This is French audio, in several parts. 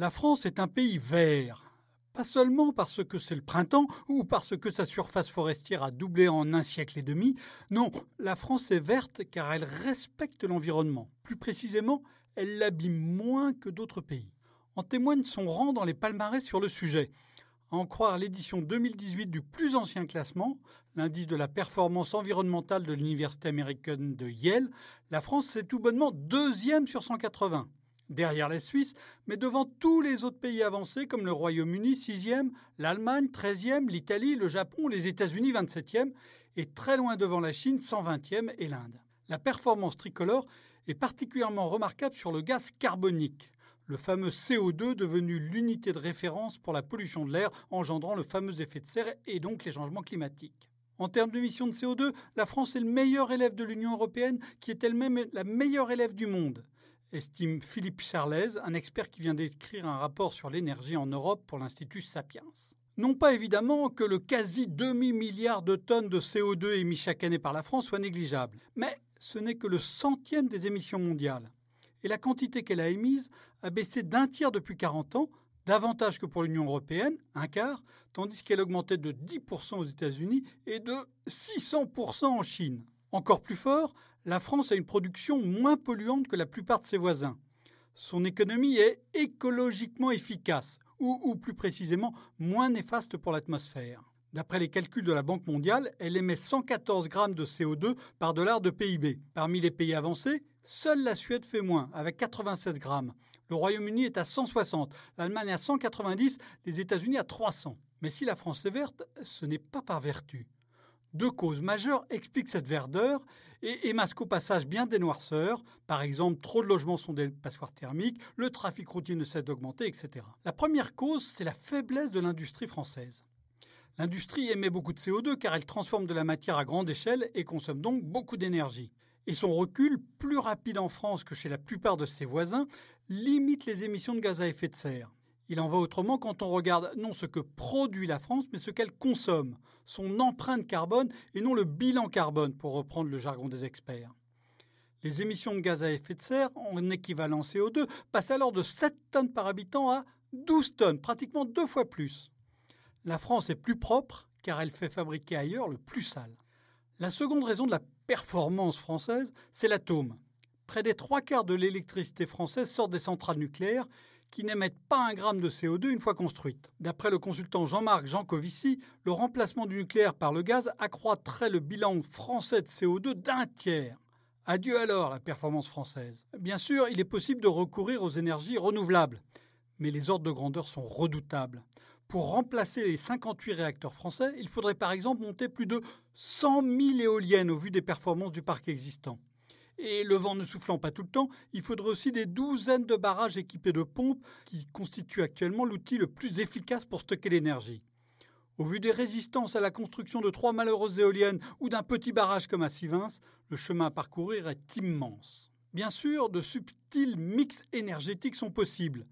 La France est un pays vert. Pas seulement parce que c'est le printemps ou parce que sa surface forestière a doublé en un siècle et demi. Non, la France est verte car elle respecte l'environnement. Plus précisément, elle l'abîme moins que d'autres pays. En témoigne son rang dans les palmarès sur le sujet. À en croire l'édition 2018 du plus ancien classement, l'indice de la performance environnementale de l'Université américaine de Yale, la France est tout bonnement deuxième sur 180 derrière la Suisse, mais devant tous les autres pays avancés comme le Royaume-Uni 6e, l'Allemagne 13e, l'Italie, le Japon, les États-Unis 27e et très loin devant la Chine 120e et l'Inde. La performance tricolore est particulièrement remarquable sur le gaz carbonique, le fameux CO2 devenu l'unité de référence pour la pollution de l'air engendrant le fameux effet de serre et donc les changements climatiques. En termes d'émissions de CO2, la France est le meilleur élève de l'Union européenne qui est elle-même la meilleure élève du monde estime Philippe Charlez, un expert qui vient d'écrire un rapport sur l'énergie en Europe pour l'Institut Sapiens. Non pas évidemment que le quasi demi-milliard de tonnes de CO2 émis chaque année par la France soit négligeable, mais ce n'est que le centième des émissions mondiales. Et la quantité qu'elle a émise a baissé d'un tiers depuis 40 ans, davantage que pour l'Union européenne, un quart, tandis qu'elle augmentait de 10% aux États-Unis et de 600% en Chine. Encore plus fort, la France a une production moins polluante que la plupart de ses voisins. Son économie est écologiquement efficace, ou, plus précisément moins néfaste pour l'atmosphère. D'après les calculs de la Banque mondiale, elle émet 114 grammes de CO2 par dollar de PIB. Parmi les pays avancés, seule la Suède fait moins, avec 96 grammes. Le Royaume-Uni est à 160, l'Allemagne à 190, les États-Unis à 300. Mais si la France est verte, ce n'est pas par vertu. Deux causes majeures expliquent cette verdeur et émasquent au passage bien des noirceurs. Par exemple, trop de logements sont des passoires thermiques, le trafic routier ne cesse d'augmenter, etc. La première cause, c'est la faiblesse de l'industrie française. L'industrie émet beaucoup de CO2 car elle transforme de la matière à grande échelle et consomme donc beaucoup d'énergie. Et son recul, plus rapide en France que chez la plupart de ses voisins, limite les émissions de gaz à effet de serre. Il en va autrement quand on regarde non ce que produit la France, mais ce qu'elle consomme, son empreinte carbone et non le bilan carbone, pour reprendre le jargon des experts. Les émissions de gaz à effet de serre en équivalent CO2 passent alors de 7 tonnes par habitant à 12 tonnes, pratiquement deux fois plus. La France est plus propre car elle fait fabriquer ailleurs le plus sale. La seconde raison de la performance française, c'est l'atome. Près des trois quarts de l'électricité française sort des centrales nucléaires qui n'émettent pas un gramme de CO2 une fois construites. D'après le consultant Jean-Marc Jancovici, le remplacement du nucléaire par le gaz accroîtrait le bilan français de CO2 d'un tiers. Adieu alors la performance française. Bien sûr, il est possible de recourir aux énergies renouvelables, mais les ordres de grandeur sont redoutables. Pour remplacer les 58 réacteurs français, il faudrait par exemple monter plus de 100 000 éoliennes au vu des performances du parc existant. Et le vent ne soufflant pas tout le temps, il faudrait aussi des douzaines de barrages équipés de pompes qui constituent actuellement l'outil le plus efficace pour stocker l'énergie. Au vu des résistances à la construction de trois malheureuses éoliennes ou d'un petit barrage comme à Sivins, le chemin à parcourir est immense. Bien sûr, de subtils mix énergétiques sont possibles.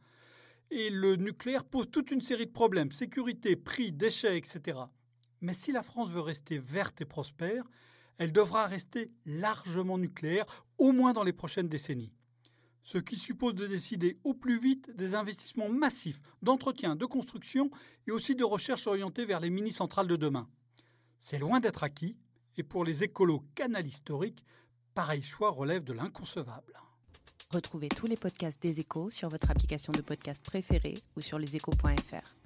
Et le nucléaire pose toute une série de problèmes, sécurité, prix, déchets, etc. Mais si la France veut rester verte et prospère, elle devra rester largement nucléaire, au moins dans les prochaines décennies. Ce qui suppose de décider au plus vite des investissements massifs d'entretien, de construction et aussi de recherche orientée vers les mini-centrales de demain. C'est loin d'être acquis, et pour les écolos canal historiques, pareil choix relève de l'inconcevable. Retrouvez tous les podcasts des échos sur votre application de podcast préférée ou sur leséchos.fr.